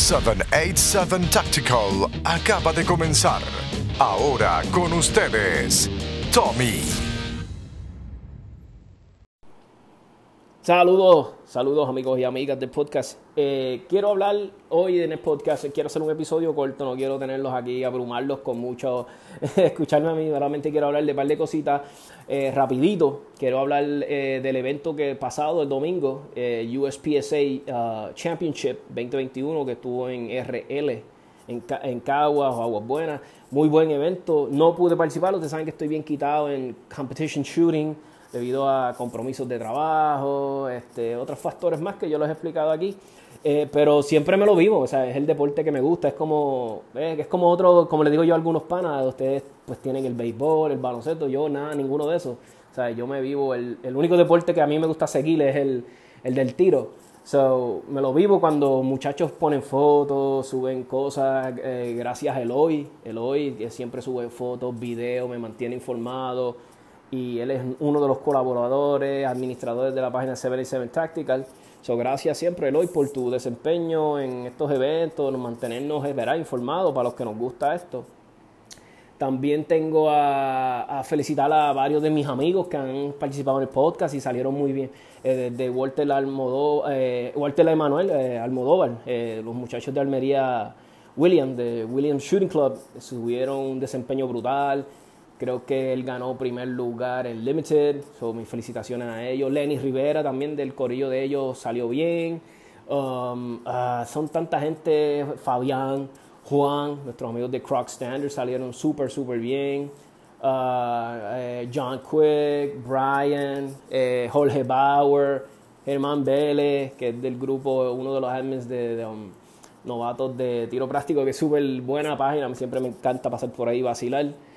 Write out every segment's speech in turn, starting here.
787 Tactical acaba de comenzar. Ahora con ustedes, Tommy. Saludos, saludos amigos y amigas del podcast. Eh, quiero hablar hoy en el podcast, quiero hacer un episodio corto, no quiero tenerlos aquí, abrumarlos con mucho, escucharme a mí, realmente quiero hablar de un par de cositas eh, rapidito. Quiero hablar eh, del evento que pasado el domingo, USPSA uh, Championship 2021 que estuvo en RL, en, en Caguas o Aguas Buenas. Muy buen evento, no pude participar, ustedes saben que estoy bien quitado en competition shooting debido a compromisos de trabajo, este, otros factores más que yo los he explicado aquí. Eh, pero siempre me lo vivo, o sea, es el deporte que me gusta, es como, eh, es como otro, como le digo yo a algunos panas, ustedes pues tienen el béisbol, el baloncesto, yo nada, ninguno de esos. O sea, yo me vivo, el, el único deporte que a mí me gusta seguir es el, el del tiro. So, me lo vivo cuando muchachos ponen fotos, suben cosas, eh, gracias a Eloy, Eloy que siempre sube fotos, videos, me mantiene informado y él es uno de los colaboradores, administradores de la página 77 Tactical. So, gracias siempre, Eloy, por tu desempeño en estos eventos, mantenernos eh, verá, informados para los que nos gusta esto. También tengo a, felicitar a varios de mis amigos que han participado en el podcast y salieron muy bien. Eh, desde Walter, Almodó, eh, Walter Emanuel eh, Almodóvar, eh, los muchachos de Almería, William, de William Shooting Club, tuvieron un desempeño brutal. Creo que él ganó primer lugar en Limited, so, mis felicitaciones a ellos. Lenny Rivera también del corillo de ellos salió bien. Um, uh, son tanta gente, Fabián, Juan, nuestros amigos de Croc Standard salieron súper, súper bien. Uh, eh, John Quick, Brian, eh, Jorge Bauer, Germán Vélez, que es del grupo, uno de los admins de um, novatos de tiro práctico, que es súper buena página, siempre me encanta pasar por ahí y vacilar.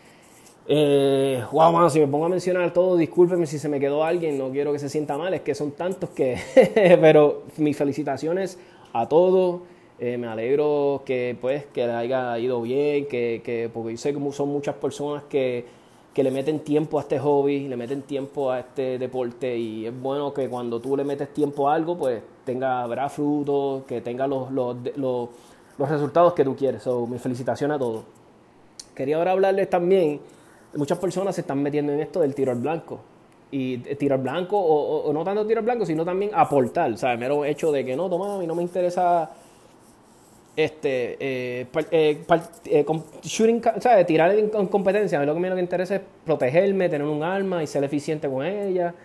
Eh, wow, si me pongo a mencionar todo, discúlpeme si se me quedó alguien, no quiero que se sienta mal, es que son tantos que. pero mis felicitaciones a todos. Eh, me alegro que pues que les haya ido bien, que, que porque yo sé que son muchas personas que, que le meten tiempo a este hobby, le meten tiempo a este deporte y es bueno que cuando tú le metes tiempo a algo, pues tenga verá frutos, que tenga los, los, los, resultados que tú quieres. So, mi felicitación a todos. Quería ahora hablarles también muchas personas se están metiendo en esto del tiro al blanco. Y tiro al blanco, o, no tanto tiro al blanco, sino también aportar. El mero hecho de que no, toma, a mí no me interesa este eh, eh, eh, o sea, tirar en, en, competencia. A mí lo que me, interesa es protegerme, tener un arma y ser eficiente con ella.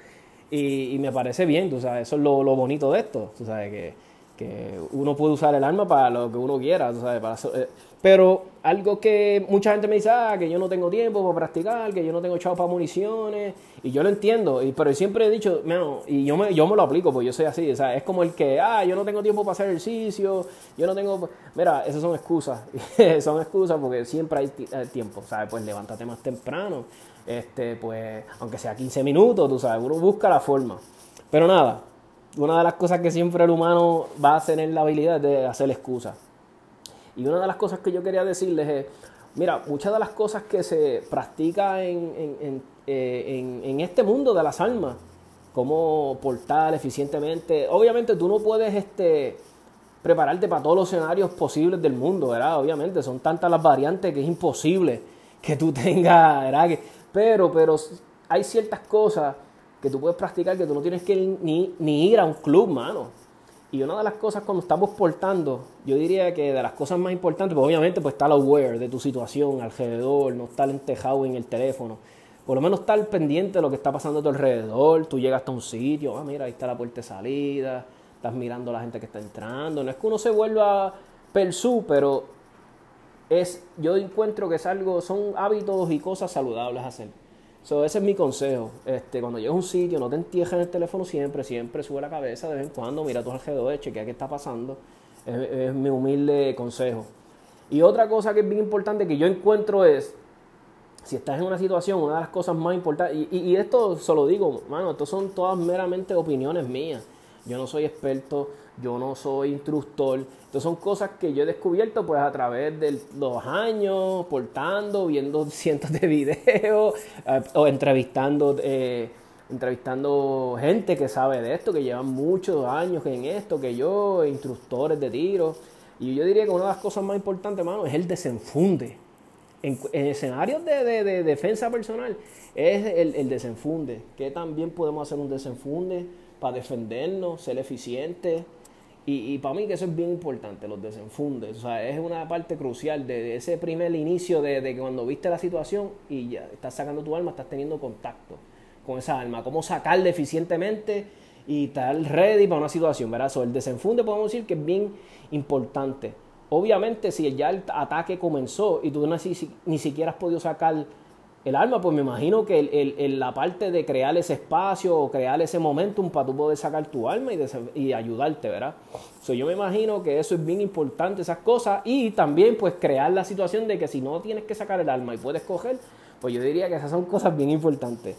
Y, y me parece bien, tú sabes, eso es lo, lo bonito de esto. Tú sabes que, que uno puede usar el arma para lo que uno quiera, sabes, para, eh, pero algo que mucha gente me dice, ah, que yo no tengo tiempo para practicar, que yo no tengo chavo para municiones, y yo lo entiendo, y, pero siempre he dicho, no, y yo me, yo me lo aplico, pues yo soy así, o sea, es como el que, ah, yo no tengo tiempo para hacer ejercicio, yo no tengo, mira, esas son excusas, son excusas porque siempre hay tiempo, ¿sabes? Pues levántate más temprano, este, pues, aunque sea 15 minutos, tú sabes, uno busca la forma, pero nada, una de las cosas que siempre el humano va a tener la habilidad de hacer excusas. Y una de las cosas que yo quería decirles es, mira, muchas de las cosas que se practica en, en, en, eh, en este mundo de las almas, cómo portar eficientemente, obviamente tú no puedes este, prepararte para todos los escenarios posibles del mundo, ¿verdad? Obviamente son tantas las variantes que es imposible que tú tengas, ¿verdad? Pero, pero hay ciertas cosas que tú puedes practicar que tú no tienes que ni, ni ir a un club, mano. Y una de las cosas cuando estamos portando, yo diría que de las cosas más importantes, pues obviamente pues estar aware de tu situación alrededor, no estar entejado en el teléfono. Por lo menos estar pendiente de lo que está pasando a tu alrededor. Tú llegas hasta un sitio, ah, mira, ahí está la puerta de salida, estás mirando a la gente que está entrando. No es que uno se vuelva persú, pero es, yo encuentro que es algo, son hábitos y cosas saludables hacer. So, ese es mi consejo. Este, cuando llegues a un sitio, no te entierres en el teléfono siempre, siempre sube la cabeza de vez en cuando, mira a tu alrededor, chequea qué está pasando. Es, mi humilde consejo. Y otra cosa que es bien importante que yo encuentro es, si estás en una situación, una de las cosas más importantes, y esto se lo digo, mano, esto son todas meramente opiniones mías. Yo no soy experto, yo no soy instructor. Entonces son cosas que yo he descubierto pues a través de los años, portando, viendo cientos de videos eh, o entrevistando, eh, entrevistando gente que sabe de esto, que llevan muchos años en esto, que yo, instructores de tiro. Y yo diría que una de las cosas más importantes, hermano, es el desenfunde. En, escenarios de, defensa personal, es el, el desenfunde. Que también podemos hacer un desenfunde para defendernos, ser eficientes. Y, para mí que eso es bien importante, los desenfundes. O sea, es una parte crucial de, ese primer inicio de, que cuando viste la situación y ya estás sacando tu alma, estás teniendo contacto con esa alma. Cómo sacarla eficientemente y estar ready para una situación, ¿verdad? So, el desenfunde podemos decir que es bien importante. Obviamente, si ya el ataque comenzó y tú ni siquiera has podido sacar el alma, pues me imagino que el, la parte de crear ese espacio o crear ese momentum para tú poder sacar tu alma y, y ayudarte, ¿verdad? So, yo me imagino que eso es bien importante, esas cosas, y también pues crear la situación de que si no tienes que sacar el alma y puedes coger, pues yo diría que esas son cosas bien importantes.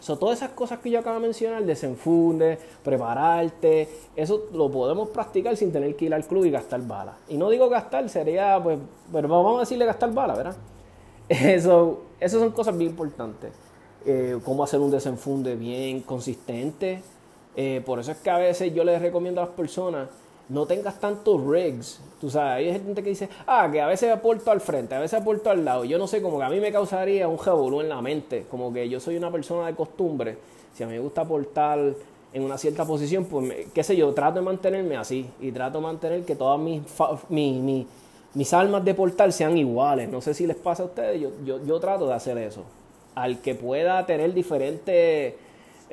So, todas esas cosas que yo acabo de mencionar, desenfunde, prepararte, eso lo podemos practicar sin tener que ir al club y gastar balas. Y no digo gastar, sería, pues, pero vamos a decirle gastar balas, ¿verdad? Eso, esas son cosas bien importantes. Eh, cómo hacer un desenfunde bien consistente. Eh, por eso es que a veces yo les recomiendo a las personas no tengas tantos rigs. Tú sabes, hay gente que dice, ah, que a veces aporto al frente, a veces aporto al lado. Yo no sé, como que a mí me causaría un revolú en la mente. Como que yo soy una persona de costumbre. Si a mí me gusta aportar en una cierta posición, pues, qué sé yo, trato de mantenerme así. Y trato de mantener que todas mis, mis, mis almas de portal sean iguales. No sé si les pasa a ustedes, yo, yo, yo trato de hacer eso. Al que pueda tener diferentes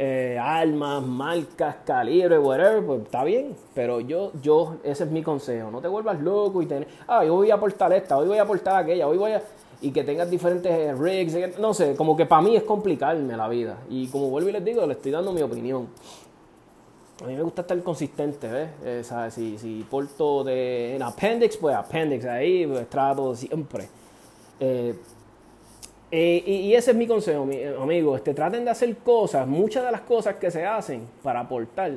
eh, almas, marcas, calibre, whatever, pues está bien. Pero yo, yo, ese es mi consejo. No te vuelvas loco y tener, ah, yo voy a aportar esta, hoy voy a aportar aquella, hoy voy a... Y que tengas diferentes rigs, no sé, como que para mí es complicarme la vida. Y como vuelvo y les digo, le estoy dando mi opinión. A mí me gusta estar consistente, ¿ves? Eh, si, si porto de, en appendix, pues appendix, ahí pues, trato siempre. Eh, eh, y, ese es mi consejo, mi, amigo. Este, traten de hacer cosas, muchas de las cosas que se hacen para aportar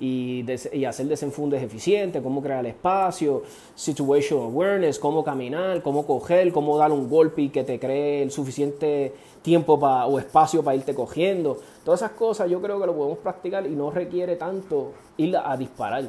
y, y hacer desenfundes eficientes, cómo crear espacio, situation awareness, cómo caminar, cómo coger, cómo dar un golpe y que te cree el suficiente tiempo o espacio para irte cogiendo. Todas esas cosas yo creo que lo podemos practicar y no requiere tanto ir a disparar.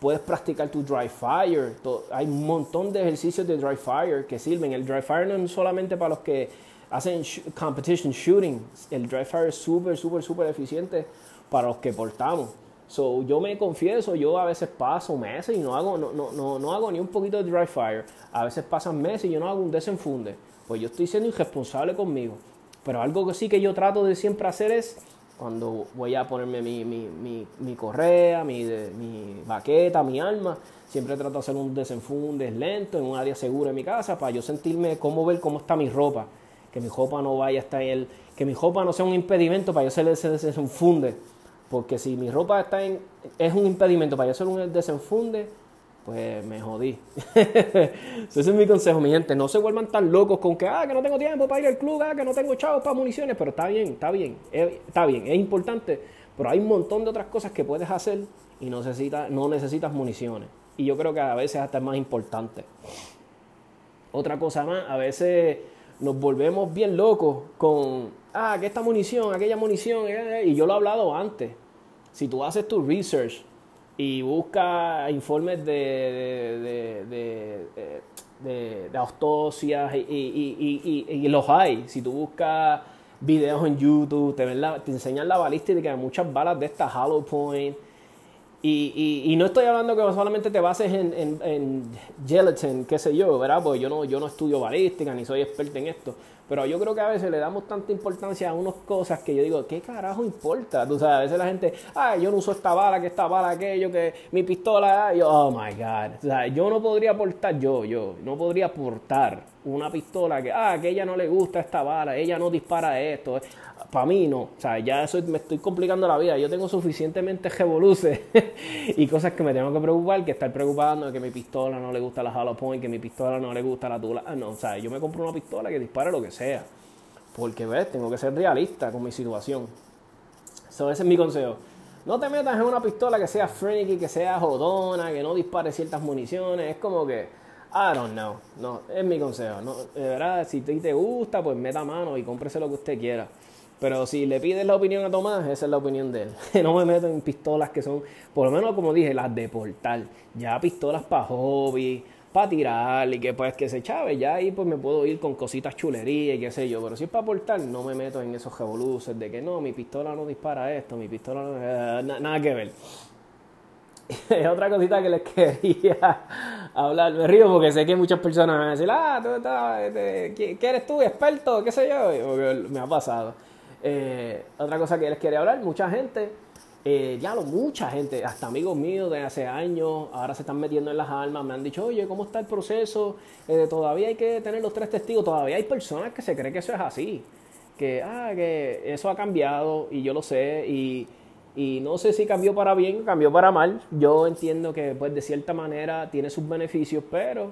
Puedes practicar tu dry fire. hay un montón de ejercicios de dry fire que sirven. El dry fire no es solamente para los que hacen competition shooting. El dry fire es súper, súper, súper eficiente para los que portamos. So, yo me confieso, yo a veces paso meses y no hago, no, no, no, hago ni un poquito de dry fire. A veces pasan meses y yo no hago un desenfunde. Pues yo estoy siendo irresponsable conmigo. Pero algo que sí que yo trato de siempre hacer es cuando voy a ponerme mi, mi, mi, mi correa, mi, mi baqueta, mi alma, siempre trato de hacer un desenfunde lento en un área segura en mi casa para yo sentirme cómo ver cómo está mi ropa. Que mi ropa no vaya hasta el, que mi ropa no sea un impedimento para yo hacer ese desenfunde. Porque si mi ropa está en, es un impedimento para yo hacer un desenfunde, pues me jodí. Ese es mi consejo, mi gente. No se vuelvan tan locos con que, ah, que no tengo tiempo para ir al club, ah, que no tengo chavos para municiones, pero está bien, está bien, está bien, es importante, pero hay un montón de otras cosas que puedes hacer y no necesitas, no necesitas municiones. Y yo creo que a veces hasta es más importante. Otra cosa más, a veces nos volvemos bien locos con, ah, que esta munición, aquella munición, eh, y yo lo he hablado antes. Si tú haces tu research y busca informes de, de, de, de, de y, y, los hay. Si tú buscas videos en YouTube, te, la, enseñan la balística de muchas balas de esta Hollow Point. Y, y, no estoy hablando que solamente te bases en, en, en, gelatin, qué sé yo, ¿verdad? Porque yo no, yo no estudio balística ni soy experto en esto. Pero yo creo que a veces le damos tanta importancia a unas cosas que yo digo, ¿qué carajo importa? Tú sabes, a veces la gente, ah, yo no uso esta bala, que esta bala, aquello, que mi pistola, yo, oh my God. O sea, yo no podría aportar, yo, yo, no podría aportar una pistola que, ah, que ella no le gusta esta bala, ella no dispara esto. Para mí no, o sea, ya eso me estoy complicando la vida. Yo tengo suficientemente revoluces y cosas que me tengo que preocupar que estar preocupando que mi pistola no le gusta la Hollow Point, que mi pistola no le gusta la tula. Ah, no, o sea, yo me compro una pistola que dispare lo que sea. Porque, ves, tengo que ser realista con mi situación. Eso ese es mi consejo. No te metas en una pistola que sea freaky, que sea jodona, que no dispare ciertas municiones. Es como que, I don't know. No, es mi consejo. De verdad, si te, te gusta, pues meta mano y cómprese lo que usted quiera. Pero si le pides la opinión a Tomás, esa es la opinión de él. no me meto en pistolas que son, por lo menos como dije, las de portal. Ya pistolas para hobby, para tirar y que pues que se chave. Ya ahí pues me puedo ir con cositas chulerías y qué sé yo. Pero si es para portal, no me meto en esos revoluces de que no, mi pistola no dispara esto, mi pistola no... Eh, nada que ver. otra cosita que les quería hablar. Me río porque sé que muchas personas van a decir, ah, tú estás, este, ¿qué eres tú? ¿Experto? ¿Qué sé yo? me ha pasado. Eh, otra cosa que les quería hablar, mucha gente, eh, ya lo, mucha gente, hasta amigos míos de hace años, ahora se están metiendo en las almas, me han dicho, oye, ¿cómo está el proceso? Eh, todavía hay que tener los tres testigos, todavía hay personas que se creen que eso es así, que, ah, que eso ha cambiado y yo lo sé y y no sé si cambió para bien o cambió para mal. Yo entiendo que pues de cierta manera tiene sus beneficios, pero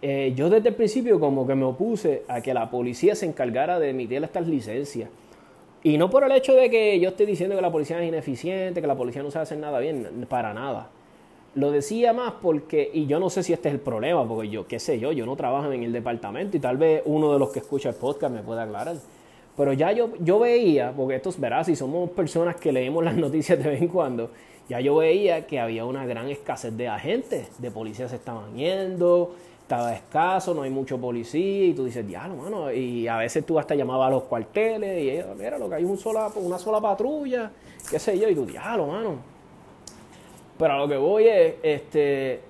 eh, yo desde el principio como que me opuse a que la policía se encargara de emitir estas licencias. Y no por el hecho de que yo esté diciendo que la policía es ineficiente, que la policía no sabe hacer nada bien, para nada. Lo decía más porque, y yo no sé si este es el problema, porque yo, qué sé yo, yo no trabajo en el departamento y tal vez uno de los que escucha el podcast me pueda aclarar. Pero ya yo, yo veía, porque estos verás, si somos personas que leemos las noticias de vez en cuando, ya yo veía que había una gran escasez de agentes, de policías se estaban yendo, estaba escaso, no hay mucho policía, y tú dices, diablo, mano, y a veces tú hasta llamabas a los cuarteles, y mira, lo que hay un sola, una sola patrulla, qué sé yo, y tú, diablo, mano. Pero a lo que voy es, este,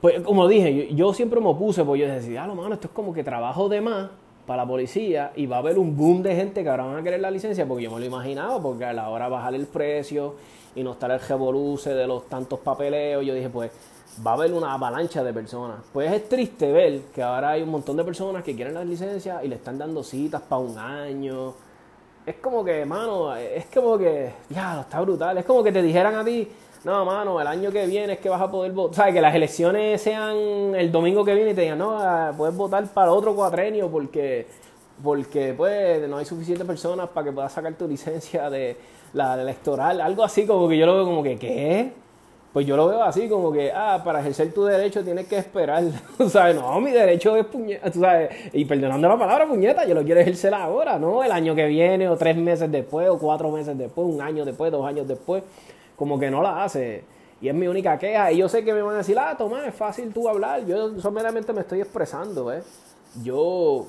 pues como dije, yo, siempre me opuse, porque yo decía, diablo, mano, esto es como que trabajo de más, para la policía y va a haber un boom de gente que ahora van a querer la licencia porque yo me lo imaginaba porque a la hora bajar el precio y no estar el revoluce de los tantos papeleos, yo dije pues va a haber una avalancha de personas. Pues es triste ver que ahora hay un montón de personas que quieren las licencias y le están dando citas para un año. Es como que, mano, es como que, ya, está brutal. Es como que te dijeran a ti, no, mano, el año que viene es que vas a poder votar. ¿Sabes? Que las elecciones sean el domingo que viene y te digan, no, ah, puedes votar para otro cuatrenio porque, porque pues, no hay suficientes personas para que puedas sacar tu licencia de la electoral. Algo así como que yo lo veo como que, ¿qué? Pues yo lo veo así como que, ah, para ejercer tu derecho tienes que esperar. ¿Sabes? No, mi derecho es puñeta. ¿Tú sabes? Y perdonando la palabra puñeta, yo lo quiero ejercer ahora, ¿no? El año que viene, o tres meses después, o cuatro meses después, un año después, dos años después como que no la hace. Y es mi única queja. Y yo sé que me van a decir, ah, Tomás, es fácil tú hablar. Yo solamente me estoy expresando, ¿eh? Yo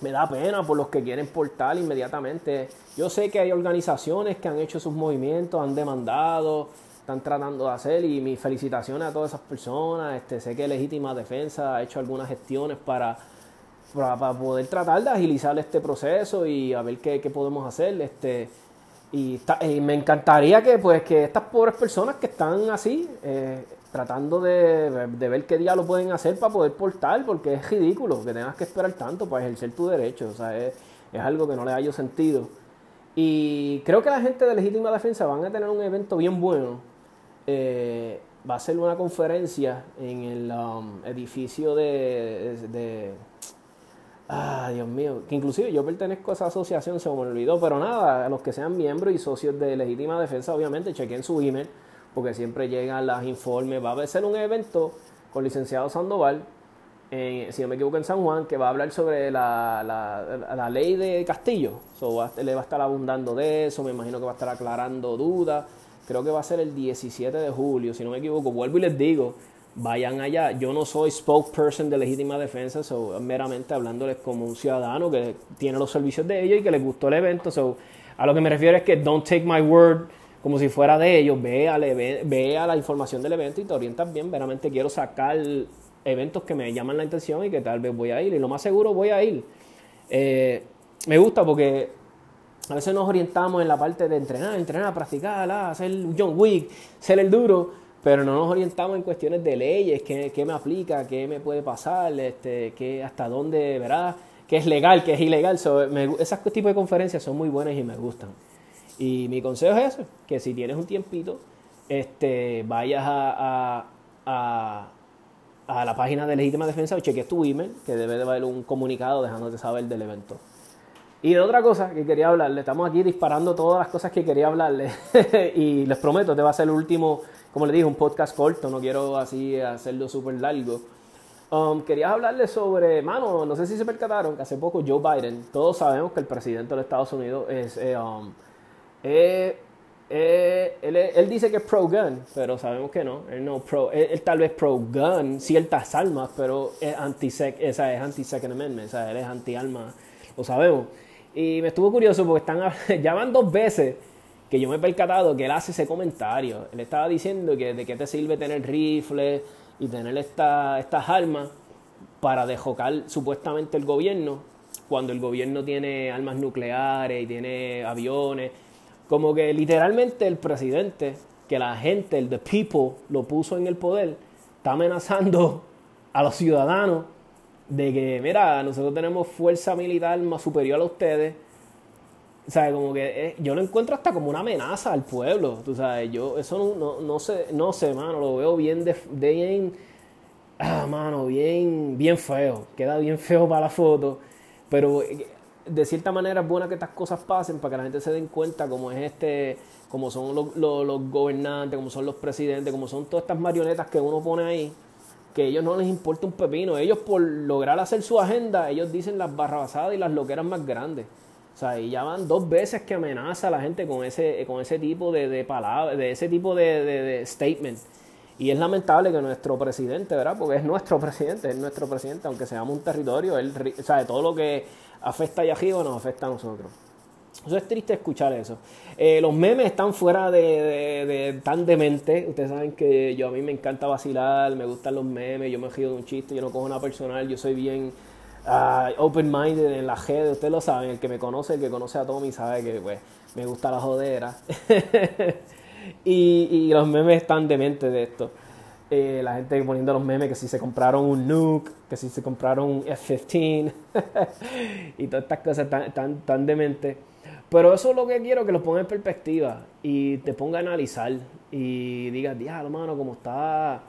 me da pena por los que quieren portar inmediatamente. Yo sé que hay organizaciones que han hecho sus movimientos, han demandado, están tratando de hacer y mis felicitaciones a todas esas personas. Este, sé que Legítima Defensa ha hecho algunas gestiones para, para, poder tratar de agilizar este proceso y a ver qué, qué podemos hacer. Este, y, me encantaría que, pues, que estas pobres personas que están así, eh, tratando de, ver qué día lo pueden hacer para poder portar, porque es ridículo que tengas que esperar tanto para ejercer tu derecho. O sea, es, algo que no le hallo sentido. Y creo que la gente de Legítima Defensa van a tener un evento bien bueno. Eh, va a ser una conferencia en el um, edificio de Ah, Dios mío. Que inclusive yo pertenezco a esa asociación, se me olvidó. Pero nada, a los que sean miembros y socios de Legítima Defensa, obviamente, chequen su email, porque siempre llegan los informes. Va a ser un evento con licenciado Sandoval, si no me equivoco, en San Juan, que va a hablar sobre la, la, ley de Castillo. Le va a estar abundando de eso, me imagino que va a estar aclarando dudas. Creo que va a ser el 17 de julio, si no me equivoco. Vuelvo y les digo, vayan allá. Yo no soy spokesperson de legítima defensa, so, meramente hablándoles como un ciudadano que tiene los servicios de ellos y que les gustó el evento. So, a lo que me refiero es que don't take my word como si fuera de ellos, vea, vea la información del evento y te orientas bien. Veramente quiero sacar eventos que me llaman la atención y que tal vez voy a ir. Y lo más seguro voy a ir. Eh, me gusta porque a veces nos orientamos en la parte de entrenar, entrenar, practicar, hacer John Wick, ser el duro pero no nos orientamos en cuestiones de leyes, qué, qué me aplica, qué me puede pasar, este, qué, hasta dónde, ¿verdad? qué es legal, qué es ilegal. So, esas tipos de conferencias son muy buenas y me gustan. Y mi consejo es eso, que si tienes un tiempito, este, vayas a, a, a, la página de Legítima Defensa o cheques tu email, que debe de haber un comunicado dejándote saber del evento. Y de otra cosa que quería hablarle, estamos aquí disparando todas las cosas que quería hablarle y les prometo, te este va a ser el último como le dije, un podcast corto, no quiero así hacerlo súper largo. Um, quería hablarles sobre, mano, no sé si se percataron que hace poco Joe Biden, todos sabemos que el presidente de los Estados Unidos es, eh, um, eh, eh, él, dice que es pro-gun, pero sabemos que no. Él, no pro, él, tal vez pro-gun, ciertas armas, pero es anti-second es anti amendment, o sea, él es anti-arma, lo sabemos. Y me estuvo curioso porque están, ya van dos veces que yo me he percatado que él hace ese comentario. Él estaba diciendo que de qué te sirve tener rifles y tener esta, estas armas para dejocar supuestamente el gobierno, cuando el gobierno tiene armas nucleares y tiene aviones como que literalmente el presidente, que la gente, el the people, lo puso en el poder, está amenazando a los ciudadanos de que, mira, nosotros tenemos fuerza militar más superior a ustedes. O sea, como que eh, yo lo encuentro hasta como una amenaza al pueblo. Tú sabes, yo eso no, no, sé, no sé, mano, lo veo bien, de, bien, ah, mano, bien, bien feo. Queda bien feo para la foto. Pero eh, de cierta manera es buena que estas cosas pasen para que la gente se den cuenta cómo es este, cómo son los, los, gobernantes, cómo son los presidentes, cómo son todas estas marionetas que uno pone ahí, que a ellos no les importa un pepino. Ellos por lograr hacer su agenda, ellos dicen las barrabasadas y las loqueras más grandes. O sea, y ya van dos veces que amenaza a la gente con ese, con ese tipo de, de palabras, de ese tipo de, de, statement. Y es lamentable que nuestro presidente, ¿verdad? Porque es nuestro presidente, es nuestro presidente, aunque seamos un territorio, él, o sea, todo lo que afecta a Yajiba o nos afecta a nosotros. Eso es triste escuchar eso. Eh, los memes están fuera de, tan demente. Ustedes saben que yo a mí me encanta vacilar, me gustan los memes, yo me río de un chiste, yo no cojo nada personal, yo soy bien uh, open-minded en la red, ustedes lo saben, el que me conoce, el que conoce a Tommy sabe que pues, me gusta la jodera. y, y los memes están dementes de esto. Eh, la gente poniendo los memes que si se compraron un Nuke, que si se compraron un F-15 y todas estas cosas tan, tan, tan dementes. Pero eso es lo que quiero, que lo ponga en perspectiva y te ponga a analizar y digas, diablo, mano, cómo, está,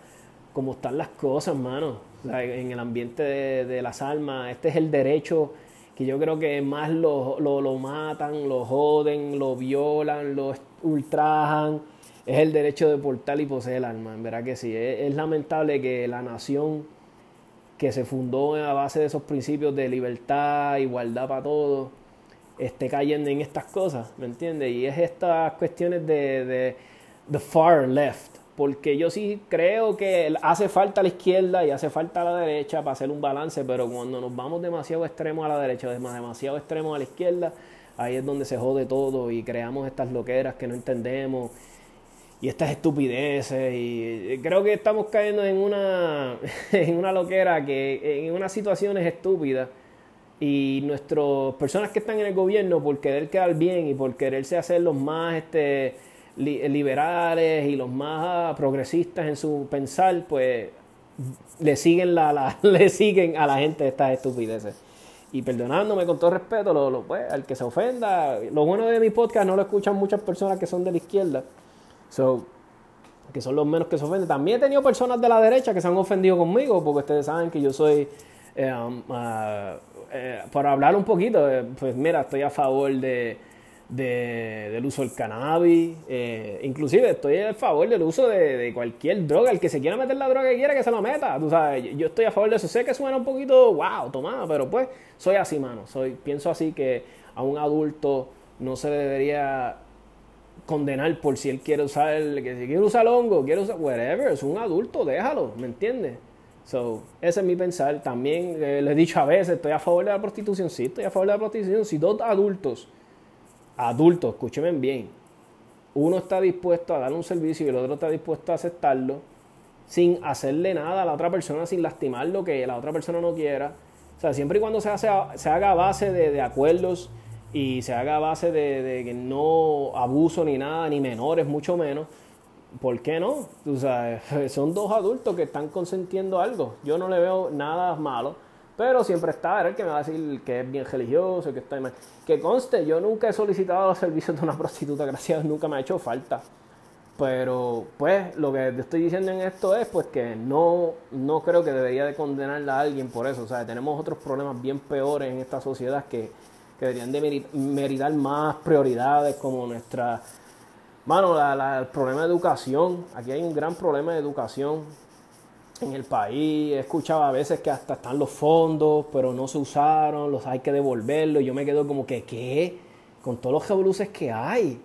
cómo están las cosas, mano, en el ambiente de, las almas. Este es el derecho que yo creo que más lo, lo, matan, lo joden, lo violan, lo ultrajan es el derecho de portar y poseer el alma, en verdad que sí. Es, lamentable que la nación que se fundó a base de esos principios de libertad, igualdad para todos, esté cayendo en estas cosas, ¿me entiendes? Y es estas cuestiones de, de the far left, porque yo sí creo que hace falta la izquierda y hace falta la derecha para hacer un balance, pero cuando nos vamos demasiado extremos a la derecha, demasiado extremos a la izquierda, ahí es donde se jode todo y creamos estas loqueras que no entendemos y estas estupideces y creo que estamos cayendo en una en una loquera que en unas situaciones estúpidas y nuestras personas que están en el gobierno por querer quedar bien y por quererse hacer los más este liberales y los más progresistas en su pensar pues le siguen la, le siguen a la gente estas estupideces y perdonándome con todo respeto lo, lo, pues, al que se ofenda lo bueno de mi podcast no lo escuchan muchas personas que son de la izquierda que son los menos que se ofenden. También he tenido personas de la derecha que se han ofendido conmigo, porque ustedes saben que yo soy, eh, um, uh, eh, para hablar un poquito, eh, pues mira, estoy a favor de, del uso del cannabis, inclusive estoy a favor del uso de, cualquier droga, el que se quiera meter la droga que quiera que se la meta, tú sabes, yo estoy a favor de eso, sé que suena un poquito, wow, tomada, pero pues soy así, mano, soy, pienso así que a un adulto no se debería condenar por si él quiere usar, que si quiere usar hongo, quiere usar whatever, es un adulto, déjalo, ¿me entiendes? So, ese es mi pensar. También eh, le he dicho a veces, estoy a favor de la prostitución, sí, estoy a favor de la prostitución. Si dos adultos, adultos, escúcheme bien, uno está dispuesto a dar un servicio y el otro está dispuesto a aceptarlo, sin hacerle nada a la otra persona, sin lastimar lo que la otra persona no quiera. O sea, siempre y cuando se, hace, se haga a base de, de acuerdos y se haga a base de, que no abuso ni nada, ni menores, mucho menos, ¿por qué no? O sea, son dos adultos que están consentiendo algo. Yo no le veo nada malo, pero siempre está el que me va a decir que es bien religioso, que está mal. Que conste, yo nunca he solicitado los servicios de una prostituta, gracias, nunca me ha hecho falta. Pero, pues, lo que estoy diciendo en esto es, pues, que no, no creo que debería de condenarla a alguien por eso. O sea, tenemos otros problemas bien peores en esta sociedad que que deberían de meritar más prioridades como nuestra... Mano, el problema de educación, aquí hay un gran problema de educación. en el país. He escuchado a veces que hasta están los fondos, pero no se usaron, los hay que devolverlos. Yo me quedo como que, ¿qué? Con todos los revoluces que hay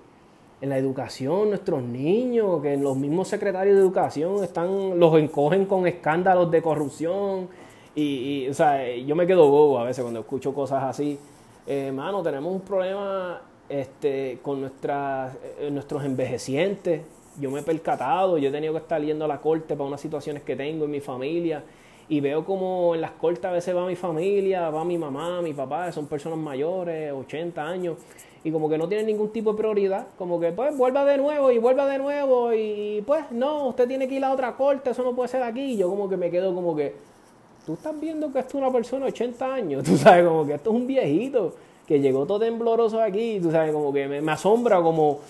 en la educación, nuestros niños, que los mismos secretarios de educación están, los encogen con escándalos de corrupción. Y, o sea, yo me quedo bobo a veces cuando escucho cosas así. Eh, mano, tenemos un problema este, con nuestras, eh, nuestros envejecientes. Yo me he percatado, yo he tenido que estar yendo a la corte para unas situaciones que tengo en mi familia. Y veo como en las cortes a veces va mi familia, va mi mamá, mi papá, son personas mayores, 80 años, y como que no tienen ningún tipo de prioridad, como que pues vuelva de nuevo y vuelva de nuevo y pues no, usted tiene que ir a otra corte, eso no puede ser aquí, y yo como que me quedo como que, tú estás viendo que esto es una persona de 80 años, tú sabes, como que esto es un viejito que llegó todo tembloroso aquí, tú sabes, como que me, asombra como,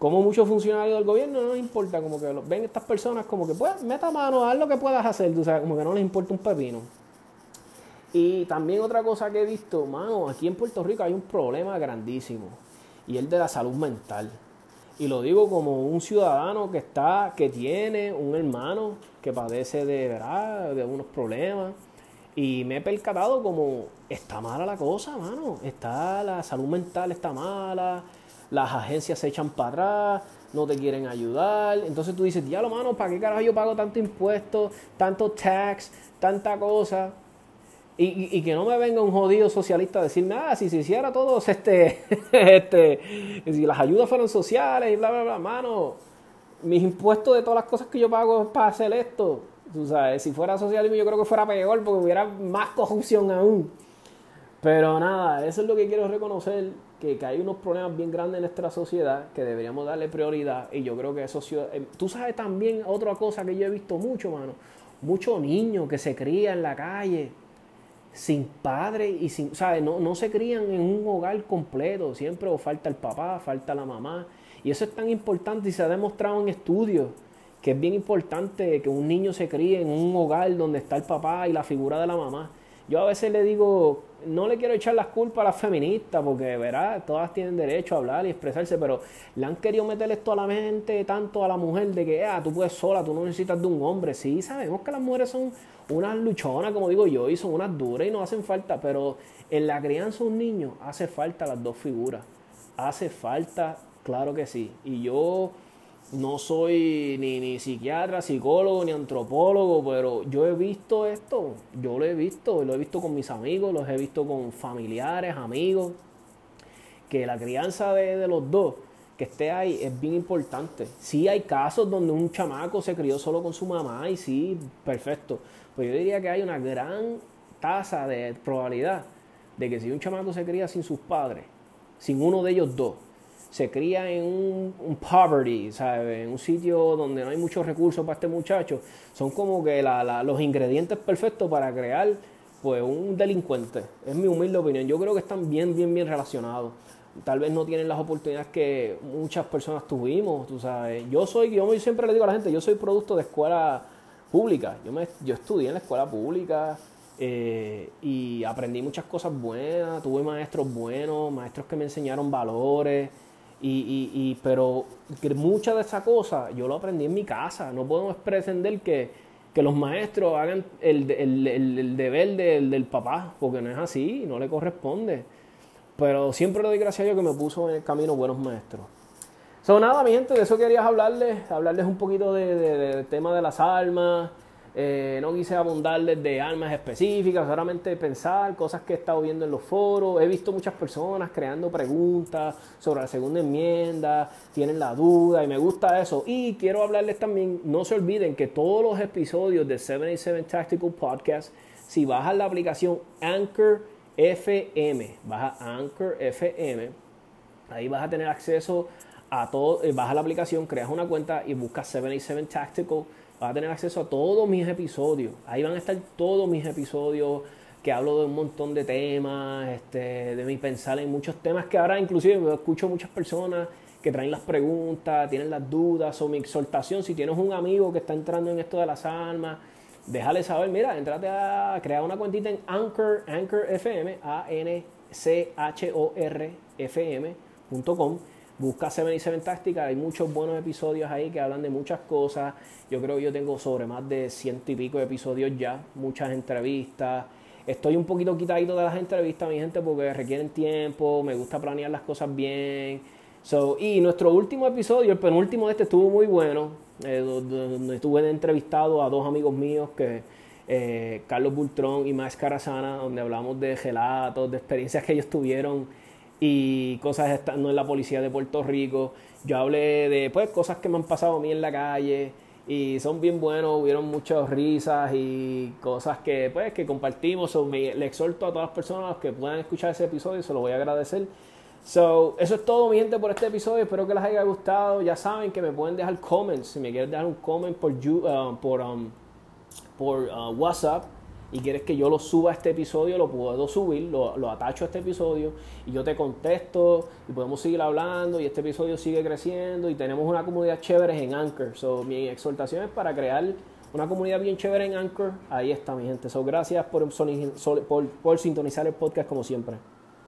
como muchos funcionarios del gobierno no les importa, como que ven estas personas como que pues meta mano, haz lo que puedas hacer, tú sabes, como que no les importa un pepino. Y también otra cosa que he visto, mano, aquí en Puerto Rico hay un problema grandísimo y el de la salud mental. Y lo digo como un ciudadano que está, que tiene un hermano que padece de, ¿verdad? de unos problemas. Y me he percatado como está mala la cosa, mano. Está la salud mental está mala, las agencias se echan para atrás, no te quieren ayudar. Entonces tú dices, diablo, mano, ¿para qué carajo yo pago tanto impuesto, tanto tax, tanta cosa? Y, y, que no me venga un jodido socialista a decir nada, si se hiciera todos este, este, si las ayudas fueron sociales y bla, bla, bla, mano, mis impuestos de todas las cosas que yo pago para hacer esto, tú sabes, si fuera socialismo yo creo que fuera peor porque hubiera más corrupción aún. Pero nada, eso es lo que quiero reconocer, que, que, hay unos problemas bien grandes en nuestra sociedad que deberíamos darle prioridad y yo creo que eso, eh, tú sabes también otra cosa que yo he visto mucho, mano, muchos niños que se crían en la calle sin padre y sin, ¿sabes? No, no se crían en un hogar completo, siempre falta el papá, falta la mamá. Y eso es tan importante y se ha demostrado en estudios que es bien importante que un niño se críe en un hogar donde está el papá y la figura de la mamá. Yo a veces le digo, no le quiero echar las culpas a las feministas, porque verá, todas tienen derecho a hablar y expresarse, pero le han querido meter esto a la mente tanto a la mujer de que, ah, tú puedes sola, tú no necesitas de un hombre. Sí, sabemos que las mujeres son unas luchonas, como digo yo, y son unas duras y no hacen falta, pero en la crianza de un niño hace falta las dos figuras. Hace falta, claro que sí. Y yo no soy ni, ni psiquiatra, psicólogo, ni antropólogo, pero yo he visto esto, yo lo he visto, lo he visto con mis amigos, lo he visto con familiares, amigos, que la crianza de, de los dos que esté ahí es bien importante. Sí hay casos donde un chamaco se crió solo con su mamá y sí, perfecto. Pues yo diría que hay una gran tasa de probabilidad de que si un chamaco se cría sin sus padres, sin uno de ellos dos, se cría en un, poverty, en un sitio donde no hay muchos recursos para este muchacho, son como que los ingredientes perfectos para crear pues un delincuente. Es mi humilde opinión. Yo creo que están bien, bien, bien relacionados. Tal vez no tienen las oportunidades que muchas personas tuvimos, tú sabes. Yo soy, yo siempre le digo a la gente, yo soy producto de escuela pública. Yo, me, yo estudié en la escuela pública eh, y aprendí muchas cosas buenas, tuve maestros buenos, maestros que me enseñaron valores, y, y, y pero muchas de esas cosas yo lo aprendí en mi casa. No podemos pretender que, que los maestros hagan el, el, el, deber del, del papá, porque no es así, no le corresponde. Pero siempre le doy gracias a Dios que me puso en el camino buenos maestros. So, nada, mi gente, de eso quería hablarles, hablarles un poquito del tema de las almas. Eh, no quise abundarles de almas específicas, solamente pensar cosas que he estado viendo en los foros. He visto muchas personas creando preguntas sobre la segunda enmienda, tienen la duda y me gusta eso. Y quiero hablarles también, no se olviden que todos los episodios de 787 Tactical Podcast, si bajas la aplicación Anchor FM, baja Anchor FM, ahí vas a tener acceso a todo, eh, baja la aplicación, creas una cuenta y buscas 787 Tactical, vas a tener acceso a todos mis episodios. Ahí van a estar todos mis episodios que hablo de un montón de temas, este, de mi pensar en muchos temas que ahora inclusive escucho muchas personas que traen las preguntas, tienen las dudas o mi exhortación, si tienes un amigo que está entrando en esto de las almas, déjale saber, mira, entrate a crear una cuentita en Anchor, Anchor FM, A-N-C-H-O-R-F-M.com busca 77 Táctica, hay muchos buenos episodios ahí que hablan de muchas cosas. Yo creo que yo tengo sobre más de ciento y pico episodios ya, muchas entrevistas. Estoy un poquito quitadito de las entrevistas, mi gente, porque requieren tiempo, me gusta planear las cosas bien. So, y nuestro último episodio, el penúltimo de este, estuvo muy bueno. Eh, donde estuve entrevistado a dos amigos míos que eh, Carlos Bultrón y Max Carazana, donde hablamos de gelatos, de experiencias que ellos tuvieron y cosas estando en la policía de Puerto Rico. Yo hablé de pues, cosas que me han pasado a mí en la calle y son bien buenos, hubieron muchas risas y cosas que pues que compartimos. le exhorto a todas las personas que puedan escuchar ese episodio, se lo voy a agradecer. So, eso es todo, mi gente, por este episodio. Espero que les haya gustado. Ya saben que me pueden dejar comments. Si me quieres dejar un comment por, uh, por, um, por uh, WhatsApp, y quieres que yo lo suba a este episodio, lo puedo subir, lo, lo, atacho a este episodio y yo te contesto y podemos seguir hablando y este episodio sigue creciendo y tenemos una comunidad chévere en Anchor. So, mi exhortación es para crear una comunidad bien chévere en Anchor. Ahí está mi gente. So, gracias por, por, por sintonizar el podcast como siempre.